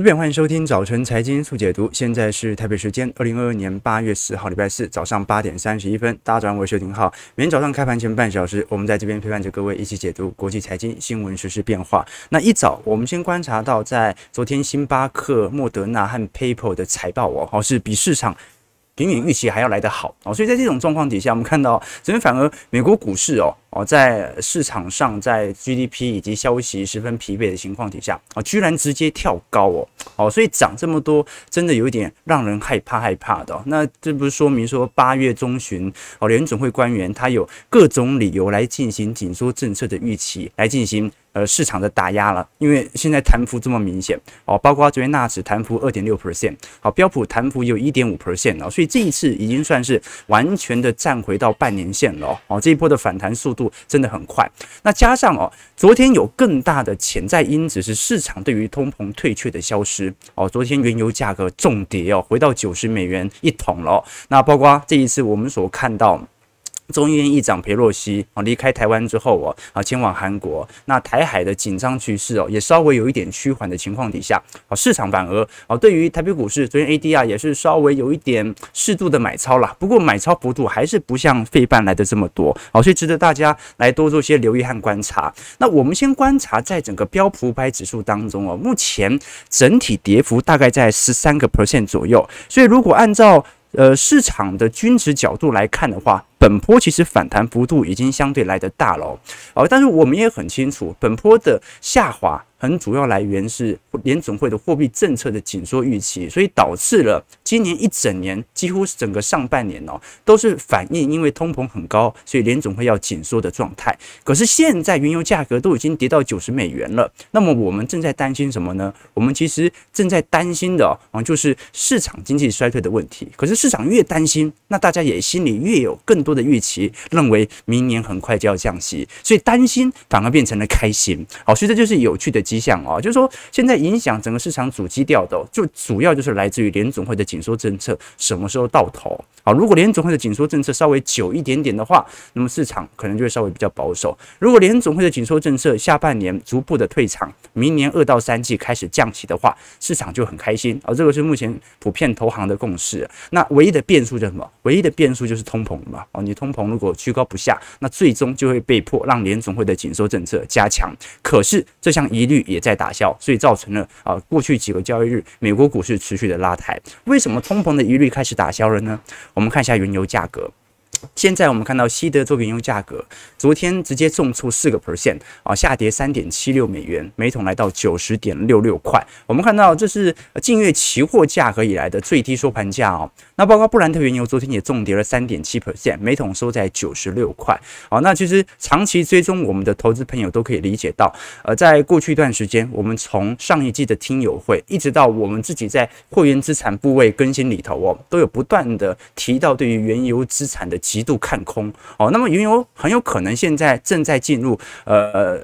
这边欢迎收听早晨财经速解读，现在是台北时间二零二二年八月四号礼拜四早上八点三十一分，大家早上好，我是邱廷浩。每天早上开盘前半小时，我们在这边陪伴着各位一起解读国际财经新闻、时事变化。那一早，我们先观察到，在昨天星巴克、莫德纳和 PayPal 的财报哦，好是比市场。远远预期还要来得好哦，所以在这种状况底下，我们看到这边反而美国股市哦哦，在市场上在 GDP 以及消息十分疲惫的情况底下啊，居然直接跳高哦哦，所以涨这么多，真的有一点让人害怕害怕的。那这不是说明说八月中旬哦，联准会官员他有各种理由来进行紧缩政策的预期，来进行。呃，市场的打压了，因为现在弹幅这么明显哦，包括昨天纳指弹幅二点六 percent，好，标普弹幅有一点五 percent 哦，所以这一次已经算是完全的站回到半年线了哦，这一波的反弹速度真的很快。那加上哦，昨天有更大的潜在因子是市场对于通膨退却的消失哦，昨天原油价格重跌哦，回到九十美元一桶了。那包括这一次我们所看到。众议院议长裴洛西啊离开台湾之后哦啊前往韩国，那台海的紧张局势哦也稍微有一点趋缓的情况底下，啊市场反而啊对于台北股市昨天 ADR 也是稍微有一点适度的买超啦，不过买超幅度还是不像费半来的这么多，好，所以值得大家来多做些留意和观察。那我们先观察在整个标普五百指数当中哦，目前整体跌幅大概在十三个 percent 左右，所以如果按照呃市场的均值角度来看的话，本波其实反弹幅度已经相对来得大了哦，但是我们也很清楚，本波的下滑很主要来源是联总会的货币政策的紧缩预期，所以导致了今年一整年几乎整个上半年哦，都是反映因为通膨很高，所以联总会要紧缩的状态。可是现在原油价格都已经跌到九十美元了，那么我们正在担心什么呢？我们其实正在担心的啊，就是市场经济衰退的问题。可是市场越担心，那大家也心里越有更多。的预期认为明年很快就要降息，所以担心反而变成了开心。好，所以这就是有趣的迹象啊，就是说现在影响整个市场主基调的，就主要就是来自于联总会的紧缩政策什么时候到头。好，如果联总会的紧缩政策稍微久一点点的话，那么市场可能就会稍微比较保守。如果联总会的紧缩政策下半年逐步的退场，明年二到三季开始降息的话，市场就很开心。而这个是目前普遍投行的共识。那唯一的变数是什么？唯一的变数就是通膨嘛。哦你通膨如果居高不下，那最终就会被迫让联总会的紧缩政策加强。可是这项疑虑也在打消，所以造成了啊过去几个交易日美国股市持续的拉抬。为什么通膨的疑虑开始打消了呢？我们看一下原油价格。现在我们看到西德州原油价格昨天直接重挫四个 percent 啊，下跌三点七六美元每桶，来到九十点六六块。我们看到这是近月期货价格以来的最低收盘价哦。那包括布兰特原油昨天也重跌了三点七 percent，每桶收在九十六块。好，那其实长期追踪我们的投资朋友都可以理解到，呃，在过去一段时间，我们从上一季的听友会一直到我们自己在会员资产部位更新里头哦，都有不断的提到对于原油资产的。极度看空哦，那么原油很有可能现在正在进入呃。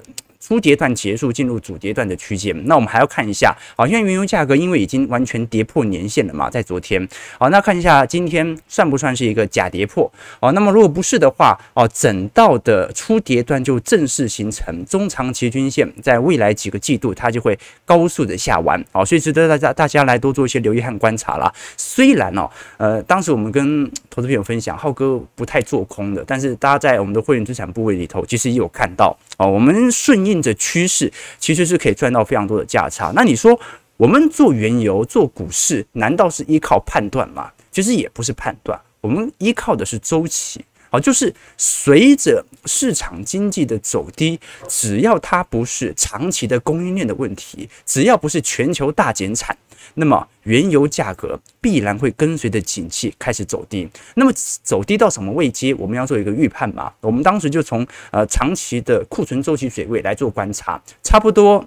初跌段结束，进入主跌段的区间。那我们还要看一下，好，像原油价格因为已经完全跌破年线了嘛，在昨天，好，那看一下今天算不算是一个假跌破？哦，那么如果不是的话，哦，整道的初跌段就正式形成中长期均线，在未来几个季度它就会高速的下弯，好，所以值得大家大家来多做一些留意和观察啦。虽然哦，呃，当时我们跟投资朋友分享，浩哥不太做空的，但是大家在我们的会员资产部位里头，其实也有看到，哦，我们顺应。着趋势其实是可以赚到非常多的价差。那你说我们做原油、做股市，难道是依靠判断吗？其实也不是判断，我们依靠的是周期。好，就是随着市场经济的走低，只要它不是长期的供应链的问题，只要不是全球大减产。那么原油价格必然会跟随着景气开始走低。那么走低到什么位阶，我们要做一个预判嘛？我们当时就从呃长期的库存周期水位来做观察，差不多。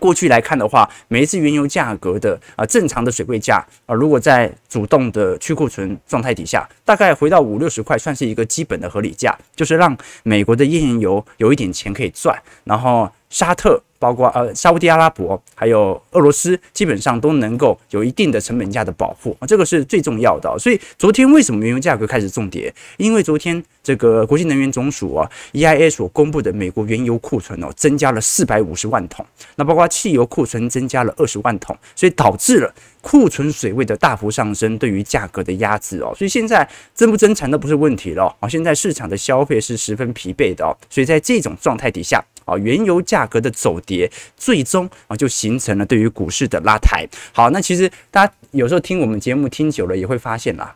过去来看的话，每一次原油价格的啊正常的水位价啊，如果在主动的去库存状态底下，大概回到五六十块，算是一个基本的合理价，就是让美国的页岩油有一点钱可以赚，然后沙特。包括呃，沙乌地阿拉伯还有俄罗斯，基本上都能够有一定的成本价的保护，这个是最重要的。所以昨天为什么原油价格开始重跌？因为昨天这个国际能源总署啊 （EIA） 所公布的美国原油库存哦，增加了四百五十万桶，那包括汽油库存增加了二十万桶，所以导致了库存水位的大幅上升，对于价格的压制哦。所以现在增不增产都不是问题了啊，现在市场的消费是十分疲惫的哦，所以在这种状态底下。啊，原油价格的走跌，最终啊就形成了对于股市的拉抬。好，那其实大家有时候听我们节目听久了，也会发现啦。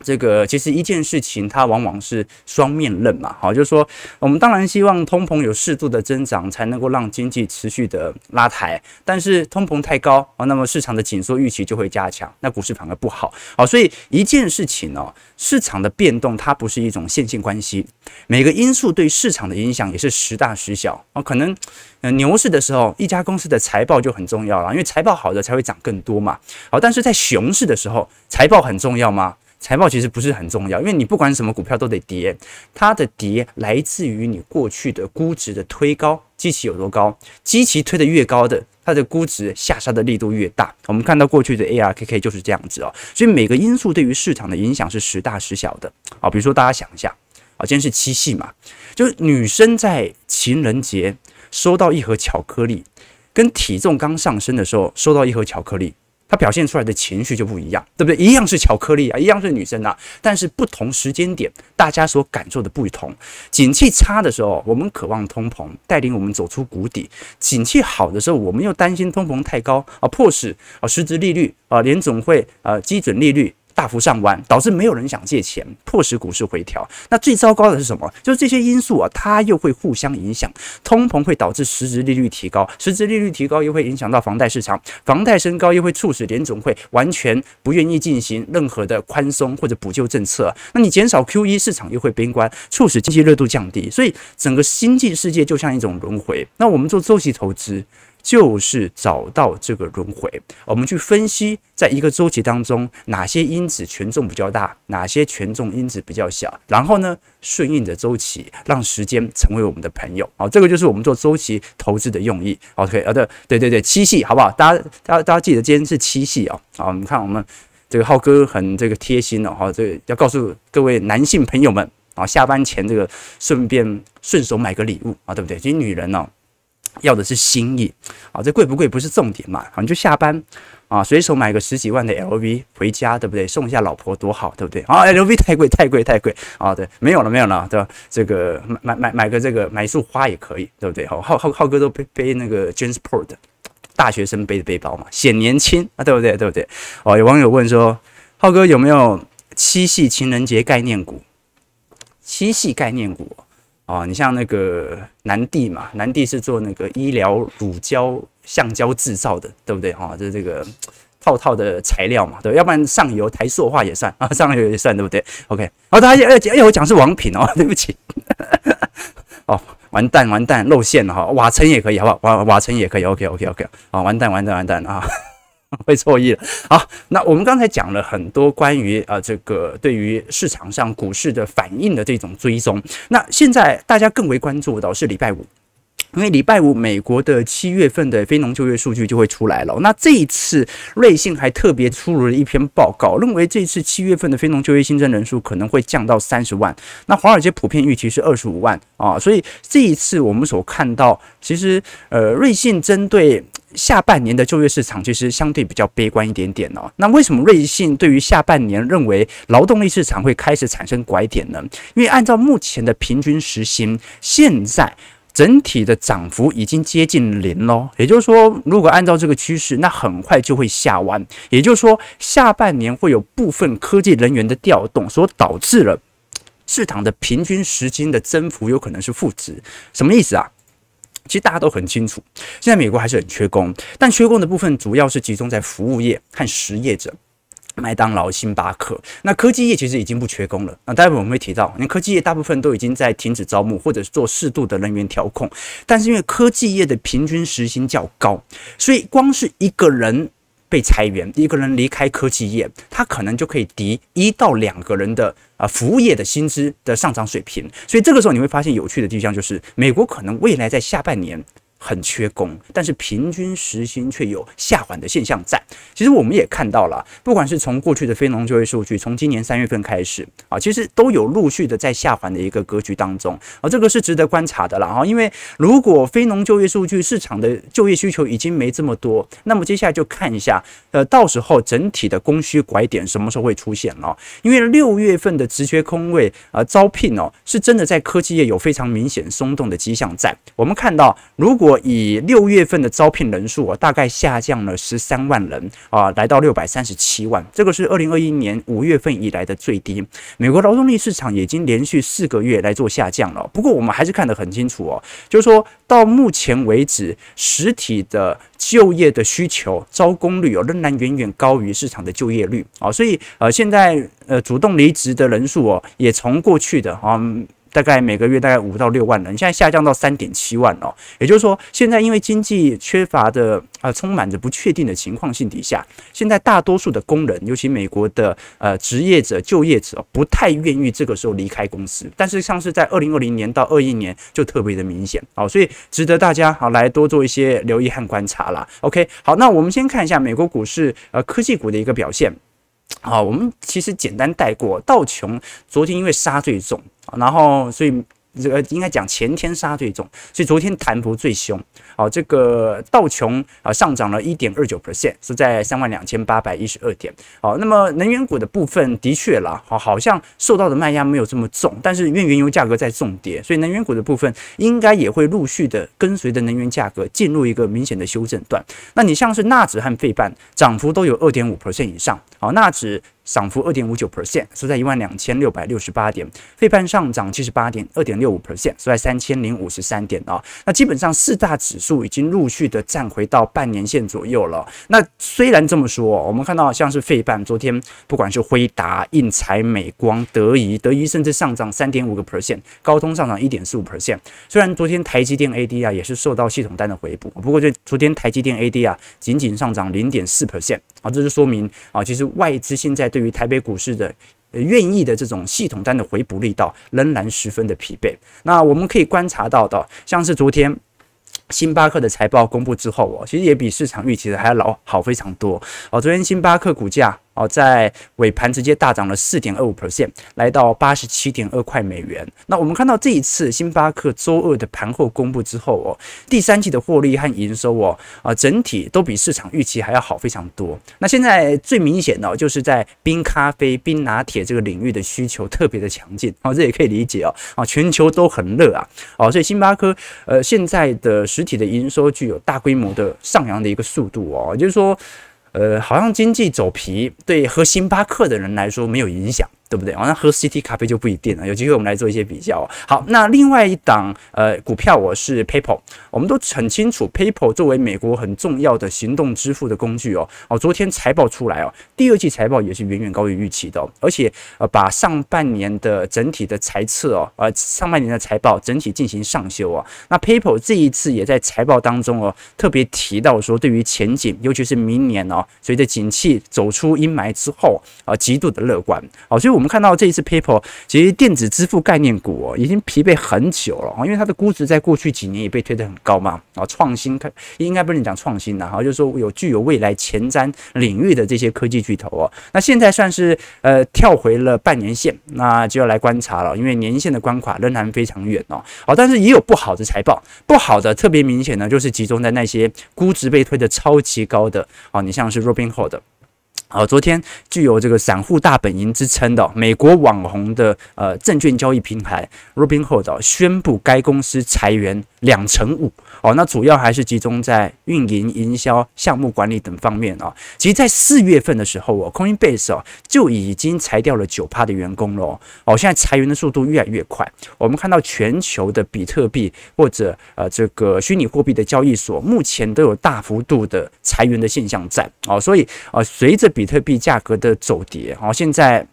这个其实一件事情，它往往是双面刃嘛。好，就是说，我们当然希望通膨有适度的增长，才能够让经济持续的拉抬。但是通膨太高啊，那么市场的紧缩预期就会加强，那股市反而不好。好，所以一件事情哦，市场的变动它不是一种线性关系，每个因素对市场的影响也是时大时小啊。可能呃牛市的时候，一家公司的财报就很重要了，因为财报好的才会涨更多嘛。好，但是在熊市的时候，财报很重要吗？财报其实不是很重要，因为你不管什么股票都得跌，它的跌来自于你过去的估值的推高，基期有多高，基期推得越高的，它的估值下杀的力度越大。我们看到过去的 ARKK 就是这样子哦，所以每个因素对于市场的影响是时大时小的啊。比如说大家想一下啊，今天是七夕嘛，就是女生在情人节收到一盒巧克力，跟体重刚上升的时候收到一盒巧克力。它表现出来的情绪就不一样，对不对？一样是巧克力啊，一样是女生啊，但是不同时间点，大家所感受的不同。景气差的时候，我们渴望通膨带领我们走出谷底；景气好的时候，我们又担心通膨太高啊，迫使啊实质利率啊联总会啊基准利率。大幅上弯，导致没有人想借钱，迫使股市回调。那最糟糕的是什么？就是这些因素啊，它又会互相影响。通膨会导致实质利率提高，实质利率提高又会影响到房贷市场，房贷升高又会促使联总会完全不愿意进行任何的宽松或者补救政策。那你减少 QE，市场又会悲观，促使经济热度降低。所以整个经济世界就像一种轮回。那我们做周期投资。就是找到这个轮回，我们去分析，在一个周期当中，哪些因子权重比较大，哪些权重因子比较小，然后呢，顺应着周期，让时间成为我们的朋友。好，这个就是我们做周期投资的用意。OK，啊，对，对对对，七夕，好不好？大家，大家，大家记得今天是七夕哦。好，你看我们这个浩哥很这个贴心哦，哈，这个要告诉各位男性朋友们啊，下班前这个顺便顺手买个礼物啊，对不对？其实女人呢。要的是心意啊，这贵不贵不是重点嘛，好，你就下班啊，随手买个十几万的 LV 回家，对不对？送一下老婆多好，对不对？啊，LV 太贵太贵太贵啊，对，没有了没有了，对吧？这个买买买买个这个买一束花也可以，对不对？好，浩浩浩哥都背背那个 JanSport 大学生背的背包嘛，显年轻啊，对不对？对不对？哦，有网友问说，浩哥有没有七夕情人节概念股？七夕概念股。你像那个南帝嘛，南帝是做那个医疗乳胶橡胶制造的，对不对？哈、哦，这这个套套的材料嘛，对，要不然上游台塑化也算啊，上游也算，对不对？OK，好，大家要要我讲是王品哦，对不起，哦，完蛋完蛋露馅了哈，瓦城也可以，好不好？瓦瓦城也可以，OK OK OK，啊，完蛋完蛋完蛋啊！会错意了。好，那我们刚才讲了很多关于呃这个对于市场上股市的反应的这种追踪。那现在大家更为关注的是礼拜五，因为礼拜五美国的七月份的非农就业数据就会出来了。那这一次瑞信还特别出炉了一篇报告，认为这次七月份的非农就业新增人数可能会降到三十万。那华尔街普遍预期是二十五万啊，所以这一次我们所看到，其实呃瑞信针对。下半年的就业市场其实相对比较悲观一点点哦。那为什么瑞信对于下半年认为劳动力市场会开始产生拐点呢？因为按照目前的平均时薪，现在整体的涨幅已经接近零喽。也就是说，如果按照这个趋势，那很快就会下弯。也就是说，下半年会有部分科技人员的调动，所导致了市场的平均时间的增幅有可能是负值。什么意思啊？其实大家都很清楚，现在美国还是很缺工，但缺工的部分主要是集中在服务业和实业者，麦当劳、星巴克。那科技业其实已经不缺工了。那待会我们会提到，因为科技业大部分都已经在停止招募或者是做适度的人员调控，但是因为科技业的平均时薪较高，所以光是一个人。被裁员，一个人离开科技业，他可能就可以抵一到两个人的啊服务业的薪资的上涨水平。所以这个时候你会发现有趣的地方就是，美国可能未来在下半年很缺工，但是平均时薪却有下滑的现象在。其实我们也看到了，不管是从过去的非农就业数据，从今年三月份开始啊，其实都有陆续的在下滑的一个格局当中啊，这个是值得观察的了哈。因为如果非农就业数据市场的就业需求已经没这么多，那么接下来就看一下，呃，到时候整体的供需拐点什么时候会出现了？因为六月份的职缺空位啊，招聘哦，是真的在科技业有非常明显松动的迹象在。我们看到，如果我以六月份的招聘人数啊，大概下降了十三万人啊，来到六百三十七万，这个是二零二一年五月份以来的最低。美国劳动力市场已经连续四个月来做下降了。不过我们还是看得很清楚哦，就是说到目前为止，实体的就业的需求招工率哦，仍然远远高于市场的就业率啊，所以呃，现在呃，主动离职的人数哦，也从过去的啊。大概每个月大概五到六万人，现在下降到三点七万哦。也就是说，现在因为经济缺乏的呃，充满着不确定的情况性底下，现在大多数的工人，尤其美国的呃职业者、就业者，不太愿意这个时候离开公司。但是像是在二零二零年到二一年就特别的明显哦，所以值得大家好来多做一些留意和观察啦。OK，好，那我们先看一下美国股市呃科技股的一个表现。好，我们其实简单带过道琼，昨天因为杀最重，然后所以。这个应该讲前天杀最重，所以昨天弹幅最凶。好，这个道琼啊上涨了一点二九 percent，是在三万两千八百一十二点。好，那么能源股的部分的确啦，好，好像受到的卖压没有这么重，但是因为原油价格在重跌，所以能源股的部分应该也会陆续的跟随着能源价格进入一个明显的修正段。那你像是纳指和费半涨幅都有二点五 percent 以上，好，纳指。涨幅二点五九 percent，收在一万两千六百六十八点。费半上涨七十八点，二点六五 percent，收在三千零五十三点啊。那基本上四大指数已经陆续的站回到半年线左右了。那虽然这么说，我们看到像是费半昨天不管是辉达、印材、美光、德仪，德仪甚至上涨三点五个 percent，高通上涨一点四五 percent。虽然昨天台积电 AD 啊也是受到系统单的回补，不过这昨天台积电 AD 啊仅仅上涨零点四 percent 啊，这就说明啊，其实外资现在。对于台北股市的愿意的这种系统单的回补力道仍然十分的疲惫。那我们可以观察到的，像是昨天星巴克的财报公布之后哦，其实也比市场预期的还要老好非常多哦。昨天星巴克股价。哦，在尾盘直接大涨了四点二五 percent，来到八十七点二块美元。那我们看到这一次星巴克周二的盘后公布之后哦，第三季的获利和营收哦，啊，整体都比市场预期还要好非常多。那现在最明显的就是在冰咖啡、冰拿铁这个领域的需求特别的强劲。哦，这也可以理解哦。啊，全球都很热啊。哦，所以星巴克呃现在的实体的营收具有大规模的上扬的一个速度哦，就是说。呃，好像经济走皮，对喝星巴克的人来说没有影响。对不对？好像喝 CT 咖啡就不一定了。有机会我们来做一些比较。好，那另外一档呃股票我是 PayPal，我们都很清楚，PayPal 作为美国很重要的行动支付的工具哦哦，昨天财报出来哦，第二季财报也是远远高于预期的，而且呃把上半年的整体的财测哦呃上半年的财报整体进行上修啊。那 PayPal 这一次也在财报当中哦特别提到说，对于前景，尤其是明年哦，随着景气走出阴霾之后啊，极度的乐观哦，所以。我们看到这一次 PayPal 其实电子支付概念股哦，已经疲惫很久了，因为它的估值在过去几年也被推得很高嘛，啊，创新开应该不能讲创新的哈，就是说有具有未来前瞻领域的这些科技巨头哦，那现在算是呃跳回了半年线，那就要来观察了，因为年线的关卡仍然非常远哦，好，但是也有不好的财报，不好的特别明显呢，就是集中在那些估值被推得超级高的哦，你像是 Robinhood。好，昨天具有这个散户大本营之称的美国网红的呃证券交易平台 Robinhood 宣布该公司裁员两成五。哦，那主要还是集中在运营、营销、项目管理等方面啊。其实，在四月份的时候哦，Coinbase 哦就已经裁掉了九趴的员工了。哦，现在裁员的速度越来越快。我们看到全球的比特币或者呃这个虚拟货币的交易所，目前都有大幅度的裁员的现象在。哦，所以呃，随着比特币价格的走跌，哦，现在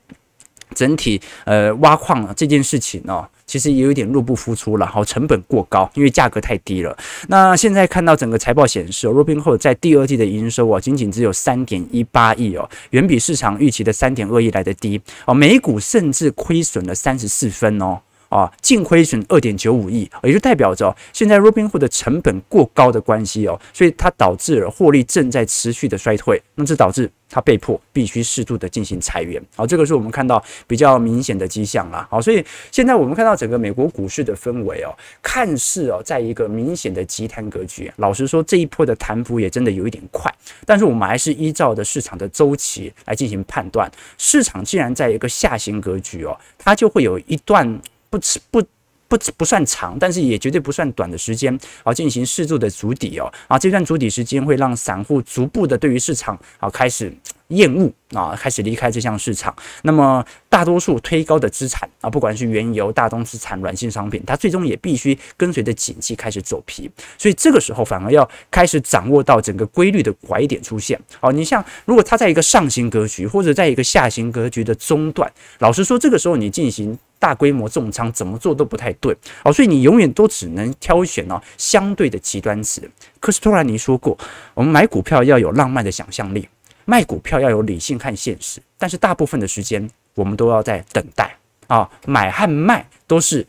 整体呃挖矿这件事情呢。其实也有点入不敷出了，好，成本过高，因为价格太低了。那现在看到整个财报显示，Robinhood 在第二季的营收啊，仅仅只有三点一八亿哦，远比市场预期的三点二亿来得低哦，每股甚至亏损了三十四分哦。啊，净亏损二点九五亿，也就代表着现在 Robinhood 的成本过高的关系哦，所以它导致了获利正在持续的衰退，那这导致它被迫必须适度的进行裁员。好，这个是我们看到比较明显的迹象啦。好，所以现在我们看到整个美国股市的氛围哦，看似哦，在一个明显的急弹格局。老实说，这一波的弹幅也真的有一点快，但是我们还是依照的市场的周期来进行判断。市场既然在一个下行格局哦，它就会有一段。不不不不算长，但是也绝对不算短的时间啊，进行适度的筑底哦啊，这段筑底时间会让散户逐步的对于市场啊开始。厌恶啊，开始离开这项市场。那么大多数推高的资产啊，不管是原油、大宗资产、软性商品，它最终也必须跟随着景气开始走皮。所以这个时候反而要开始掌握到整个规律的拐点出现。哦，你像如果它在一个上行格局或者在一个下行格局的中段，老实说，这个时候你进行大规模重仓，怎么做都不太对。哦，所以你永远都只能挑选哦相对的极端值。可是托兰尼说过，我们买股票要有浪漫的想象力。卖股票要有理性和现实，但是大部分的时间我们都要在等待啊，买和卖都是。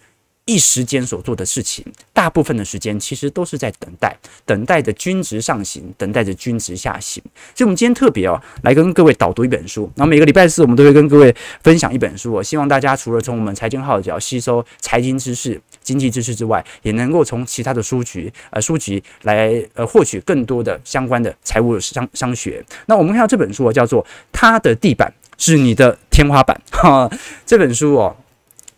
一时间所做的事情，大部分的时间其实都是在等待，等待着均值上行，等待着均值下行。所以，我们今天特别哦，来跟各位导读一本书。然后每个礼拜四，我们都会跟各位分享一本书。我希望大家除了从我们财经号角吸收财经知识、经济知识之外，也能够从其他的书局呃书籍来呃获取更多的相关的财务商商学。那我们看到这本书叫做《他的地板是你的天花板》哈，这本书哦。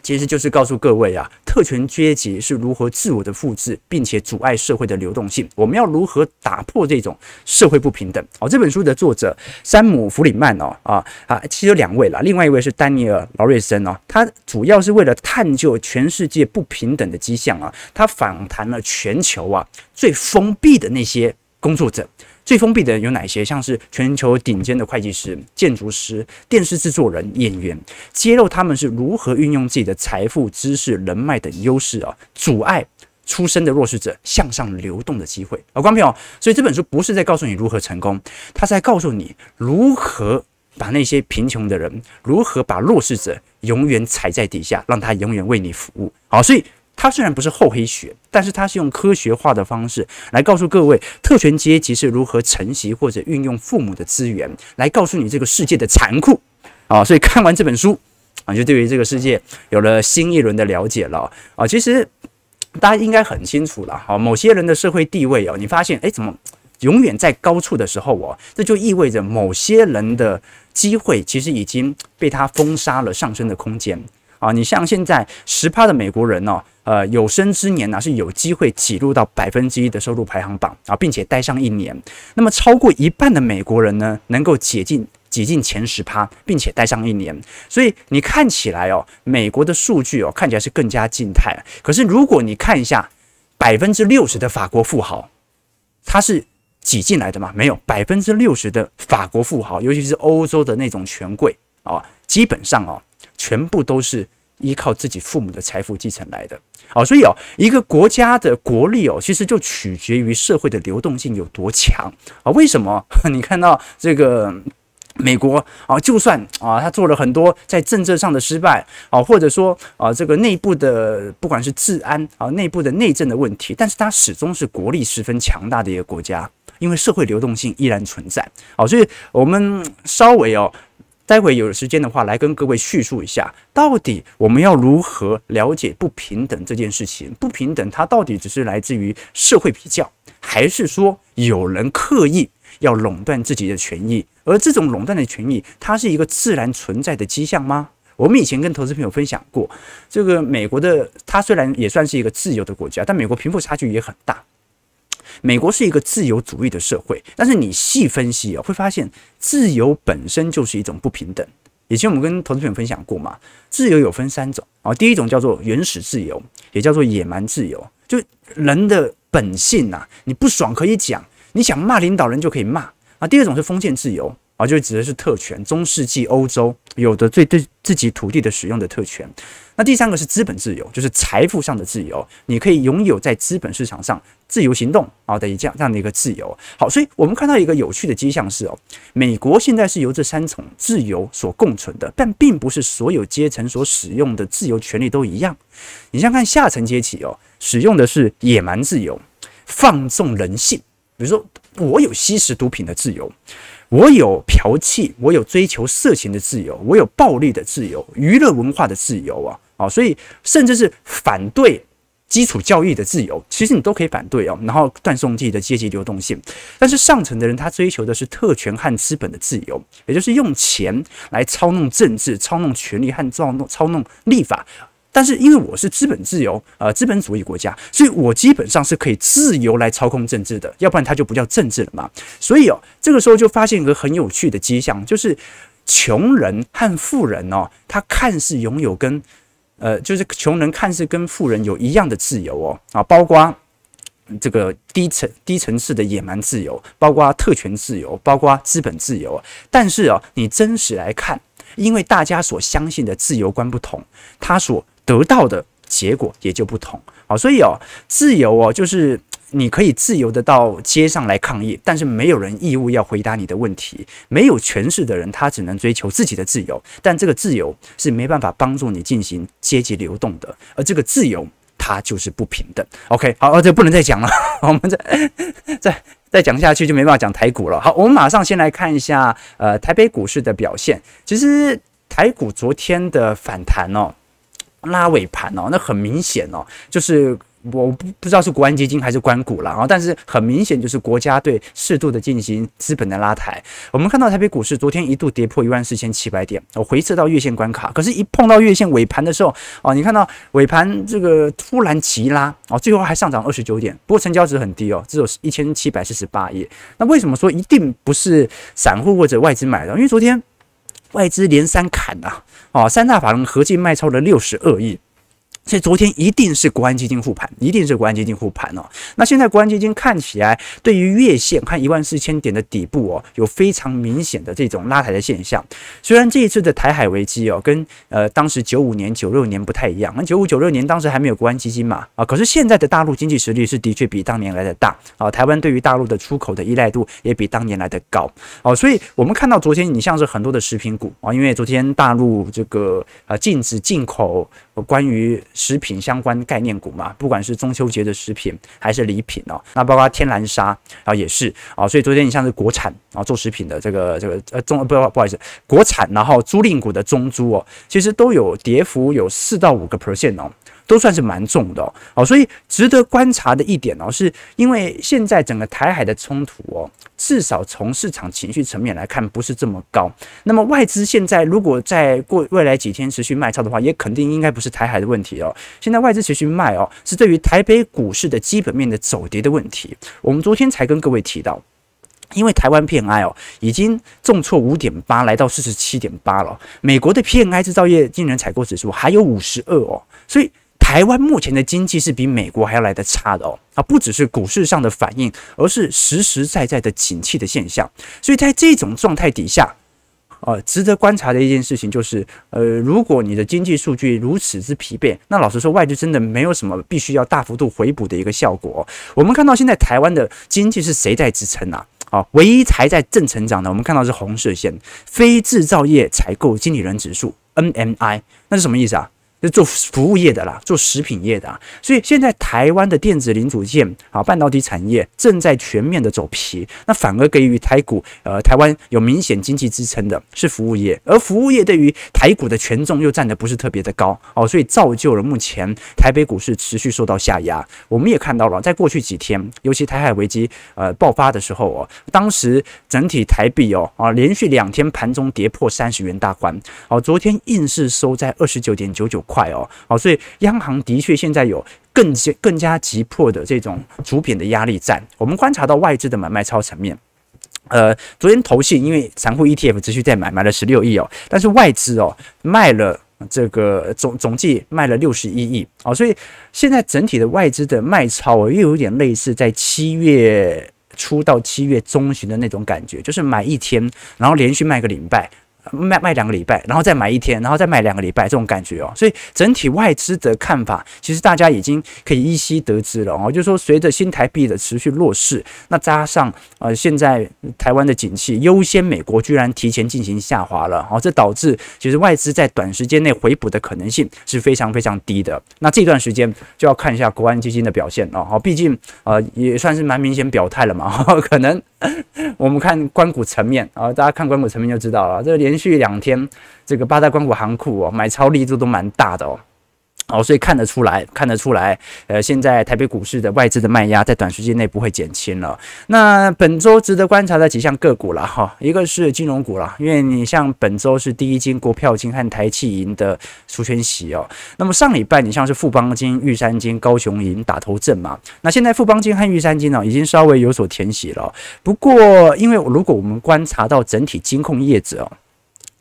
其实就是告诉各位啊，特权阶级是如何自我的复制，并且阻碍社会的流动性。我们要如何打破这种社会不平等？哦，这本书的作者山姆·弗里曼哦，啊啊，其实有两位啦，另外一位是丹尼尔·劳瑞森哦，他主要是为了探究全世界不平等的迹象啊，他访谈了全球啊最封闭的那些工作者。最封闭的人有哪些？像是全球顶尖的会计师、建筑师、电视制作人、演员，揭露他们是如何运用自己的财富、知识、人脉等优势啊，阻碍出身的弱势者向上流动的机会。啊，观众朋友，所以这本书不是在告诉你如何成功，它是在告诉你如何把那些贫穷的人，如何把弱势者永远踩在底下，让他永远为你服务。好，所以。它虽然不是厚黑学，但是它是用科学化的方式来告诉各位，特权阶级是如何承袭或者运用父母的资源，来告诉你这个世界的残酷啊！所以看完这本书啊，就对于这个世界有了新一轮的了解了啊！其实大家应该很清楚了啊，某些人的社会地位哦，你发现诶，怎么永远在高处的时候哦，这就意味着某些人的机会其实已经被他封杀了上升的空间啊！你像现在十趴的美国人哦。呃，有生之年呢、是有机会挤入到百分之一的收入排行榜啊，并且待上一年。那么超过一半的美国人呢，能够挤进挤进前十趴，并且待上一年。所以你看起来哦，美国的数据哦看起来是更加静态。可是如果你看一下百分之六十的法国富豪，他是挤进来的吗？没有，百分之六十的法国富豪，尤其是欧洲的那种权贵啊，基本上哦，全部都是。依靠自己父母的财富继承来的，哦，所以哦，一个国家的国力哦，其实就取决于社会的流动性有多强啊。为什么？你看到这个美国啊，就算啊，他做了很多在政治上的失败啊，或者说啊，这个内部的不管是治安啊，内部的内政的问题，但是它始终是国力十分强大的一个国家，因为社会流动性依然存在。好，所以我们稍微哦。待会有时间的话，来跟各位叙述一下，到底我们要如何了解不平等这件事情？不平等它到底只是来自于社会比较，还是说有人刻意要垄断自己的权益？而这种垄断的权益，它是一个自然存在的迹象吗？我们以前跟投资朋友分享过，这个美国的它虽然也算是一个自由的国家，但美国贫富差距也很大。美国是一个自由主义的社会，但是你细分析啊，会发现自由本身就是一种不平等。以前我们跟投资朋友分享过嘛，自由有分三种啊，第一种叫做原始自由，也叫做野蛮自由，就人的本性呐，你不爽可以讲，你想骂领导人就可以骂啊。第二种是封建自由啊，就指的是特权，中世纪欧洲有的对对自己土地的使用的特权。那第三个是资本自由，就是财富上的自由，你可以拥有在资本市场上自由行动啊的这样这样的一个自由。好，所以我们看到一个有趣的迹象是哦，美国现在是由这三重自由所共存的，但并不是所有阶层所使用的自由权利都一样。你像看下层阶级哦，使用的是野蛮自由，放纵人性，比如说我有吸食毒品的自由。我有嫖妓，我有追求色情的自由，我有暴力的自由，娱乐文化的自由啊啊！所以甚至是反对基础教育的自由，其实你都可以反对哦。然后断送自己的阶级流动性，但是上层的人他追求的是特权和资本的自由，也就是用钱来操弄政治、操弄权力和操弄操弄立法。但是因为我是资本自由，呃，资本主义国家，所以我基本上是可以自由来操控政治的，要不然它就不叫政治了嘛。所以哦，这个时候就发现一个很有趣的迹象，就是穷人和富人哦，他看似拥有跟，呃，就是穷人看似跟富人有一样的自由哦，啊，包括这个低层低层次的野蛮自由，包括特权自由，包括资本自由。但是哦，你真实来看，因为大家所相信的自由观不同，他所得到的结果也就不同，好，所以哦，自由哦，就是你可以自由的到街上来抗议，但是没有人义务要回答你的问题。没有权势的人，他只能追求自己的自由，但这个自由是没办法帮助你进行阶级流动的，而这个自由它就是不平等。OK，好，这不能再讲了，我们再再再讲下去就没办法讲台股了。好，我们马上先来看一下呃台北股市的表现。其实台股昨天的反弹哦。拉尾盘哦，那很明显哦，就是我不不知道是国安基金还是官股了啊，但是很明显就是国家队适度的进行资本的拉抬。我们看到台北股市昨天一度跌破一万四千七百点，我回撤到月线关卡，可是，一碰到月线尾盘的时候哦，你看到尾盘这个突然急拉哦，最后还上涨二十九点，不过成交值很低哦，只有一千七百四十八亿。那为什么说一定不是散户或者外资买的？因为昨天外资连三砍啊。哦，三大法人合计卖超了六十二亿。所以昨天一定是国安基金护盘，一定是国安基金护盘哦。那现在国安基金看起来对于月线看一万四千点的底部哦，有非常明显的这种拉抬的现象。虽然这一次的台海危机哦，跟呃当时九五年、九六年不太一样，那九五、九六年当时还没有国安基金嘛啊，可是现在的大陆经济实力是的确比当年来的大啊。台湾对于大陆的出口的依赖度也比当年来的高哦。所以我们看到昨天你像是很多的食品股啊，因为昨天大陆这个啊禁止进口关于食品相关概念股嘛，不管是中秋节的食品还是礼品哦，那包括天然砂啊也是啊，所以昨天你像是国产啊做食品的这个这个呃中不不好意思，国产然后租赁股的中租哦，其实都有跌幅有四到五个 percent 哦。都算是蛮重的哦，所以值得观察的一点哦，是因为现在整个台海的冲突哦，至少从市场情绪层面来看不是这么高。那么外资现在如果在过未来几天持续卖超的话，也肯定应该不是台海的问题哦。现在外资持续卖哦，是对于台北股市的基本面的走跌的问题。我们昨天才跟各位提到，因为台湾 PMI 哦已经重挫五点八，来到四十七点八了。美国的 PMI 制造业经人采购指数还有五十二哦，所以。台湾目前的经济是比美国还要来得差的哦，啊，不只是股市上的反应，而是实实在在的景气的现象。所以在这种状态底下，呃，值得观察的一件事情就是，呃，如果你的经济数据如此之疲惫，那老实说，外资真的没有什么必须要大幅度回补的一个效果。我们看到现在台湾的经济是谁在支撑啊？啊，唯一还在正成长的，我们看到是红色线，非制造业采购经理人指数 （NMI），那是什么意思啊？做服务业的啦，做食品业的啊，所以现在台湾的电子零组件啊，半导体产业正在全面的走皮，那反而给予台股呃，台湾有明显经济支撑的是服务业，而服务业对于台股的权重又占的不是特别的高哦，所以造就了目前台北股市持续受到下压。我们也看到了，在过去几天，尤其台海危机呃爆发的时候哦，当时整体台币哦啊连续两天盘中跌破三十元大关哦，昨天硬是收在二十九点九九。快哦，好，所以央行的确现在有更加更加急迫的这种主贬的压力在。我们观察到外资的买卖超层面，呃，昨天投信因为散户 ETF 持续在买，买了十六亿哦，但是外资哦卖了这个总总计卖了六十一亿哦，所以现在整体的外资的卖超又有点类似在七月初到七月中旬的那种感觉，就是买一天，然后连续卖个礼拜。卖卖两个礼拜，然后再买一天，然后再卖两个礼拜，这种感觉哦。所以整体外资的看法，其实大家已经可以依稀得知了哦。就是说，随着新台币的持续弱势，那加上呃现在台湾的景气优先美国居然提前进行下滑了哦，这导致其实外资在短时间内回补的可能性是非常非常低的。那这段时间就要看一下国安基金的表现了哦，毕竟呃也算是蛮明显表态了嘛，可能我们看关股层面啊，大家看关股层面就知道了，这个连连续两天这个八大关股行库哦买超力度都蛮大的哦。哦，所以看得出来，看得出来，呃，现在台北股市的外资的卖压在短时间内不会减轻了。那本周值得观察的几项个股了哈，一个是金融股了，因为你像本周是第一金、国票金和台企银的除权息哦。那么上礼拜你像是富邦金、玉山金、高雄银打头阵嘛，那现在富邦金和玉山金呢已经稍微有所填息了。不过，因为如果我们观察到整体金控业者哦。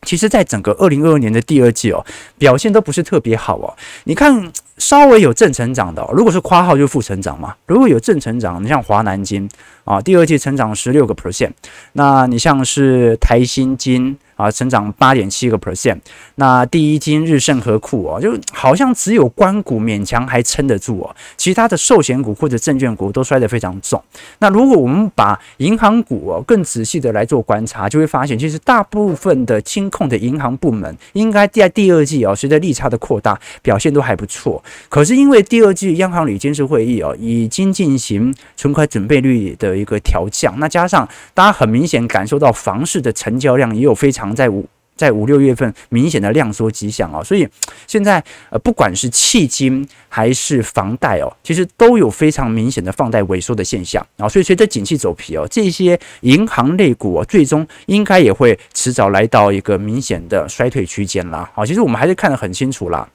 其实，在整个二零二二年的第二季哦，表现都不是特别好哦。你看，稍微有正成长的，如果是夸号就负成长嘛。如果有正成长，你像华南金啊，第二季成长十六个 percent，那你像是台新金。啊，成长八点七个 percent。那第一金日盛和库哦，就好像只有关股勉强还撑得住哦，其他的寿险股或者证券股都摔得非常重。那如果我们把银行股哦更仔细的来做观察，就会发现，其实大部分的金控的银行部门应该在第二季哦，随着利差的扩大，表现都还不错。可是因为第二季央行里监事会议哦已经进行存款准备率的一个调降，那加上大家很明显感受到房市的成交量也有非常。在五在五六月份明显的量缩迹象哦，所以现在呃不管是迄今还是房贷哦，其实都有非常明显的放贷萎缩的现象啊，所以随着景气走皮哦，这些银行类股哦，最终应该也会迟早来到一个明显的衰退区间啦。好，其实我们还是看得很清楚啦。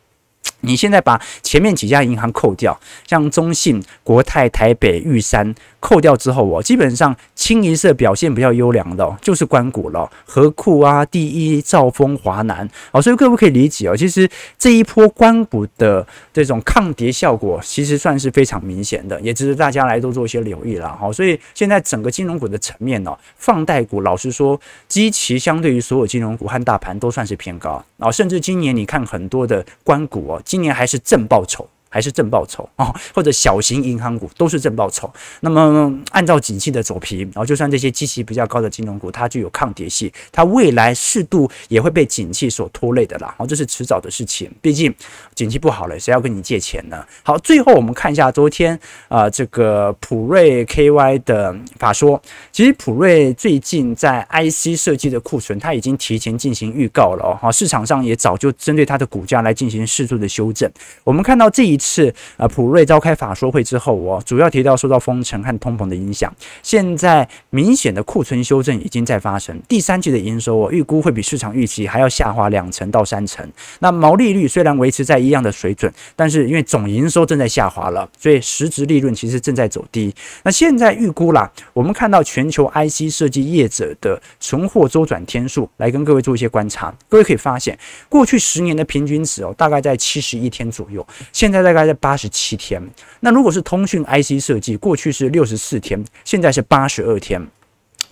你现在把前面几家银行扣掉，像中信、国泰、台北、玉山。扣掉之后哦，基本上清一色表现比较优良的，就是官股了，合库啊、第一、兆丰、华南，好，所以各位可以理解哦，其实这一波官股的这种抗跌效果，其实算是非常明显的，也值得大家来多做一些留意了。好，所以现在整个金融股的层面哦，放贷股老实说，基期相对于所有金融股和大盘都算是偏高啊，甚至今年你看很多的官股哦，今年还是正报酬。还是正报酬哦，或者小型银行股都是正报酬。那么按照景气的走平，然后就算这些基期比较高的金融股，它具有抗跌性，它未来适度也会被景气所拖累的啦。哦，这是迟早的事情。毕竟景气不好了，谁要跟你借钱呢？好，最后我们看一下昨天啊，这个普瑞 KY 的法说，其实普瑞最近在 IC 设计的库存，它已经提前进行预告了哦。市场上也早就针对它的股价来进行适度的修正。我们看到这一。是呃，普瑞召开法说会之后，哦，主要提到受到封城和通膨的影响，现在明显的库存修正已经在发生。第三季的营收哦，预估会比市场预期还要下滑两成到三成。那毛利率虽然维持在一样的水准，但是因为总营收正在下滑了，所以实质利润其实正在走低。那现在预估啦，我们看到全球 IC 设计业者的存货周转天数，来跟各位做一些观察。各位可以发现，过去十年的平均值哦，大概在七十一天左右，现在在。大概在八十七天，那如果是通讯 IC 设计，过去是六十四天，现在是八十二天。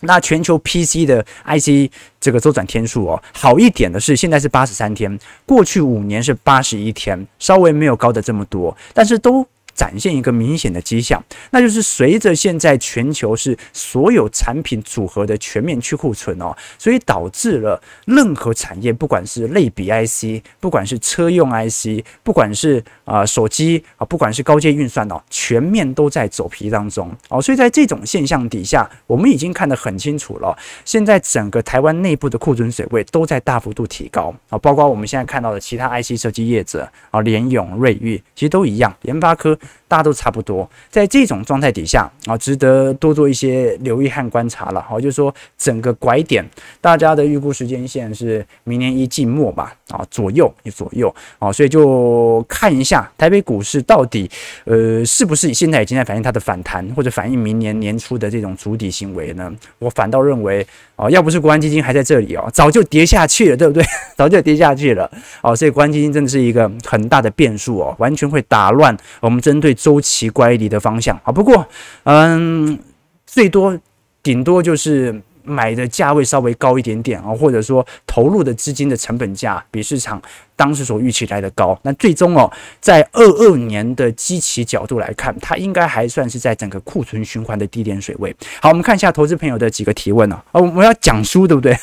那全球 PC 的 IC 这个周转天数哦，好一点的是现在是八十三天，过去五年是八十一天，稍微没有高的这么多，但是都。展现一个明显的迹象，那就是随着现在全球是所有产品组合的全面去库存哦，所以导致了任何产业，不管是类比 IC，不管是车用 IC，不管是啊、呃、手机啊，不管是高阶运算哦，全面都在走皮当中哦。所以在这种现象底下，我们已经看得很清楚了。现在整个台湾内部的库存水位都在大幅度提高啊，包括我们现在看到的其他 IC 设计业者啊，联咏、瑞昱，其实都一样，联发科。大家都差不多，在这种状态底下啊，值得多做一些留意和观察了。好，就是说整个拐点，大家的预估时间线是明年一季末吧，啊左右也左右啊，所以就看一下台北股市到底呃是不是现在已经在反映它的反弹，或者反映明年年初的这种筑底行为呢？我反倒认为啊，要不是国安基金还在这里哦，早就跌下去了，对不对？早就跌下去了。哦，所以国安基金真的是一个很大的变数哦，完全会打乱我们真对。周期乖离的方向啊，不过，嗯，最多顶多就是买的价位稍微高一点点啊，或者说投入的资金的成本价比市场当时所预期来的高，那最终哦，在二二年的基期角度来看，它应该还算是在整个库存循环的低点水位。好，我们看一下投资朋友的几个提问呢啊，哦，我们要讲书对不对？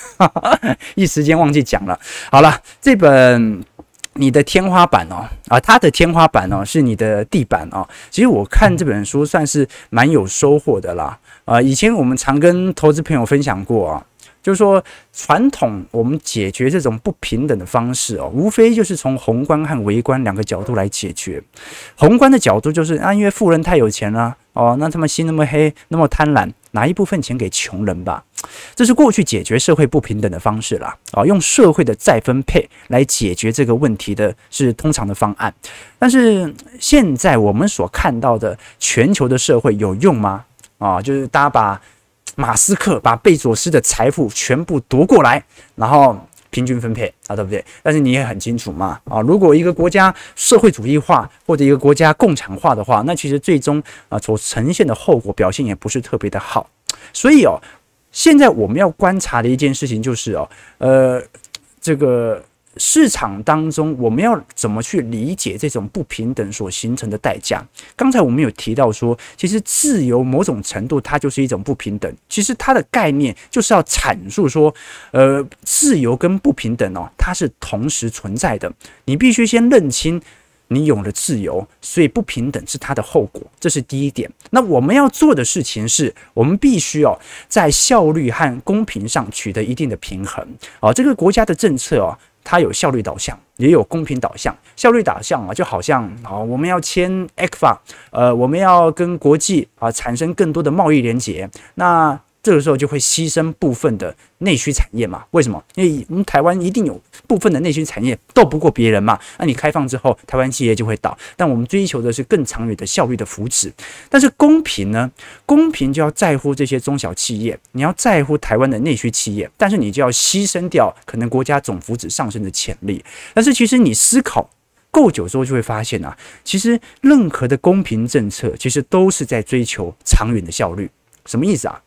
一时间忘记讲了。好了，这本你的天花板哦，啊，它的天花板哦是你的地板哦。其实我看这本书算是蛮有收获的啦。啊，以前我们常跟投资朋友分享过啊，就是说传统我们解决这种不平等的方式哦，无非就是从宏观和微观两个角度来解决。宏观的角度就是啊，因为富人太有钱了哦，那他们心那么黑，那么贪婪，拿一部分钱给穷人吧，这是过去解决社会不平等的方式啦。啊，用社会的再分配来解决这个问题的是通常的方案。但是现在我们所看到的全球的社会有用吗？啊，就是大家把马斯克、把贝佐斯的财富全部夺过来，然后平均分配啊，对不对？但是你也很清楚嘛，啊，如果一个国家社会主义化或者一个国家共产化的话，那其实最终啊所呈现的后果表现也不是特别的好。所以哦，现在我们要观察的一件事情就是哦，呃，这个。市场当中，我们要怎么去理解这种不平等所形成的代价？刚才我们有提到说，其实自由某种程度它就是一种不平等。其实它的概念就是要阐述说，呃，自由跟不平等哦，它是同时存在的。你必须先认清，你有了自由，所以不平等是它的后果，这是第一点。那我们要做的事情是，我们必须哦，在效率和公平上取得一定的平衡。哦，这个国家的政策哦。它有效率导向，也有公平导向。效率导向啊，就好像啊，我们要签 ECFA，呃，我们要跟国际啊产生更多的贸易连接，那。这个时候就会牺牲部分的内需产业嘛？为什么？因为我们台湾一定有部分的内需产业斗不过别人嘛。那你开放之后，台湾企业就会倒。但我们追求的是更长远的效率的福祉。但是公平呢？公平就要在乎这些中小企业，你要在乎台湾的内需企业，但是你就要牺牲掉可能国家总福祉上升的潜力。但是其实你思考够久之后，就会发现啊，其实任何的公平政策，其实都是在追求长远的效率。什么意思啊？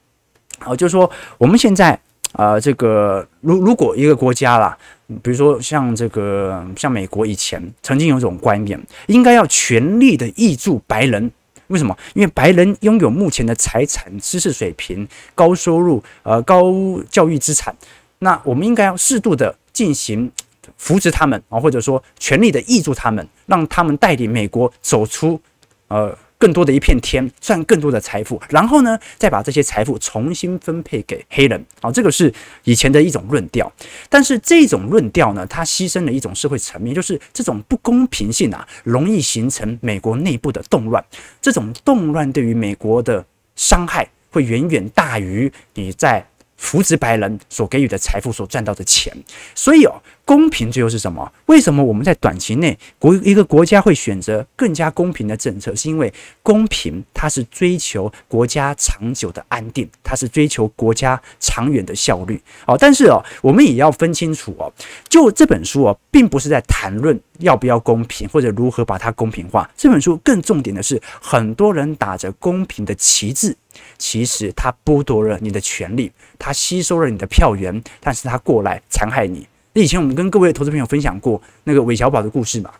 好，就是说我们现在啊、呃，这个如如果一个国家啦，比如说像这个像美国以前曾经有一种观念，应该要全力的挹注白人，为什么？因为白人拥有目前的财产、知识水平、高收入、呃高教育资产，那我们应该要适度的进行扶持他们啊，或者说全力的挹注他们，让他们带领美国走出呃。更多的一片天，赚更多的财富，然后呢，再把这些财富重新分配给黑人。啊，这个是以前的一种论调。但是这种论调呢，它牺牲了一种社会层面，就是这种不公平性啊，容易形成美国内部的动乱。这种动乱对于美国的伤害会远远大于你在。扶植白人所给予的财富所赚到的钱，所以哦，公平最后是什么？为什么我们在短期内国一个国家会选择更加公平的政策？是因为公平它是追求国家长久的安定，它是追求国家长远的效率。哦，但是哦，我们也要分清楚哦，就这本书哦，并不是在谈论要不要公平或者如何把它公平化。这本书更重点的是，很多人打着公平的旗帜。其实他剥夺了你的权利，他吸收了你的票源，但是他过来残害你。那以前我们跟各位投资朋友分享过那个韦小宝的故事嘛？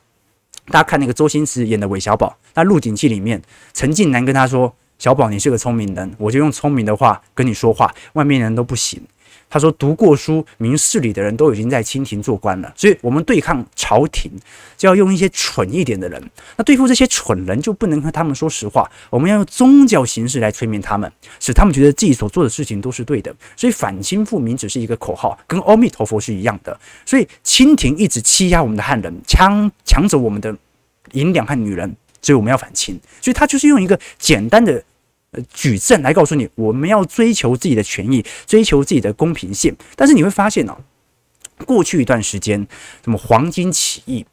大家看那个周星驰演的韦小宝，那《鹿鼎记》里面，陈近南跟他说：“小宝，你是个聪明人，我就用聪明的话跟你说话，外面人都不行。”他说：“读过书、明事理的人都已经在清廷做官了，所以我们对抗朝廷就要用一些蠢一点的人。那对付这些蠢人，就不能和他们说实话。我们要用宗教形式来催眠他们，使他们觉得自己所做的事情都是对的。所以反清复明只是一个口号，跟阿弥陀佛是一样的。所以清廷一直欺压我们的汉人，抢抢走我们的银两和女人，所以我们要反清。所以他就是用一个简单的。”举证来告诉你，我们要追求自己的权益，追求自己的公平性。但是你会发现呢、哦，过去一段时间，什么黄巾起义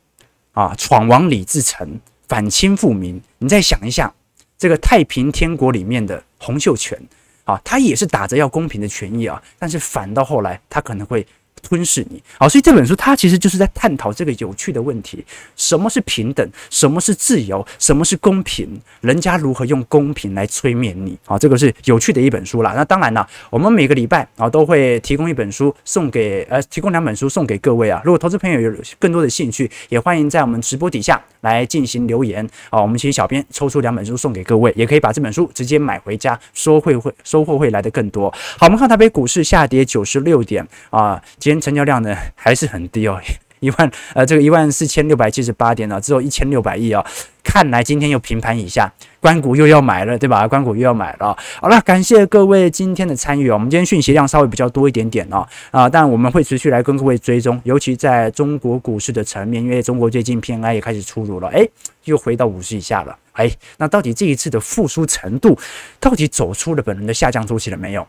啊，闯王李自成，反清复明。你再想一下，这个太平天国里面的洪秀全啊，他也是打着要公平的权益啊，但是反到后来，他可能会吞噬你。好，所以这本书它其实就是在探讨这个有趣的问题：什么是平等？什么是自由？什么是公平？人家如何用公平来催眠你？好，这个是有趣的一本书啦。那当然了，我们每个礼拜啊都会提供一本书送给呃，提供两本书送给各位啊。如果投资朋友有更多的兴趣，也欢迎在我们直播底下来进行留言啊。我们请小编抽出两本书送给各位，也可以把这本书直接买回家，收会会收获会来的更多。好，我们看台北股市下跌九十六点啊，今天成交量呢还是很低哦，一万呃这个一万四千六百七十八点呢，只有一千六百亿啊。看来今天又平盘以下，关谷又要买了，对吧？关谷又要买了。好了，感谢各位今天的参与哦。我们今天讯息量稍微比较多一点点哦，啊，但我们会持续来跟各位追踪，尤其在中国股市的层面，因为中国最近 PMI 也开始出炉了，诶，又回到五十以下了，诶，那到底这一次的复苏程度，到底走出了本轮的下降周期了没有？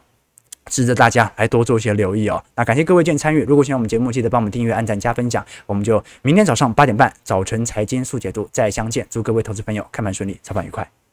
值得大家来多做一些留意哦。那感谢各位今天参与，如果喜欢我们节目，记得帮我们订阅、按赞、加分享。我们就明天早上八点半早晨财经速解读再相见。祝各位投资朋友开盘顺利，操盘愉快。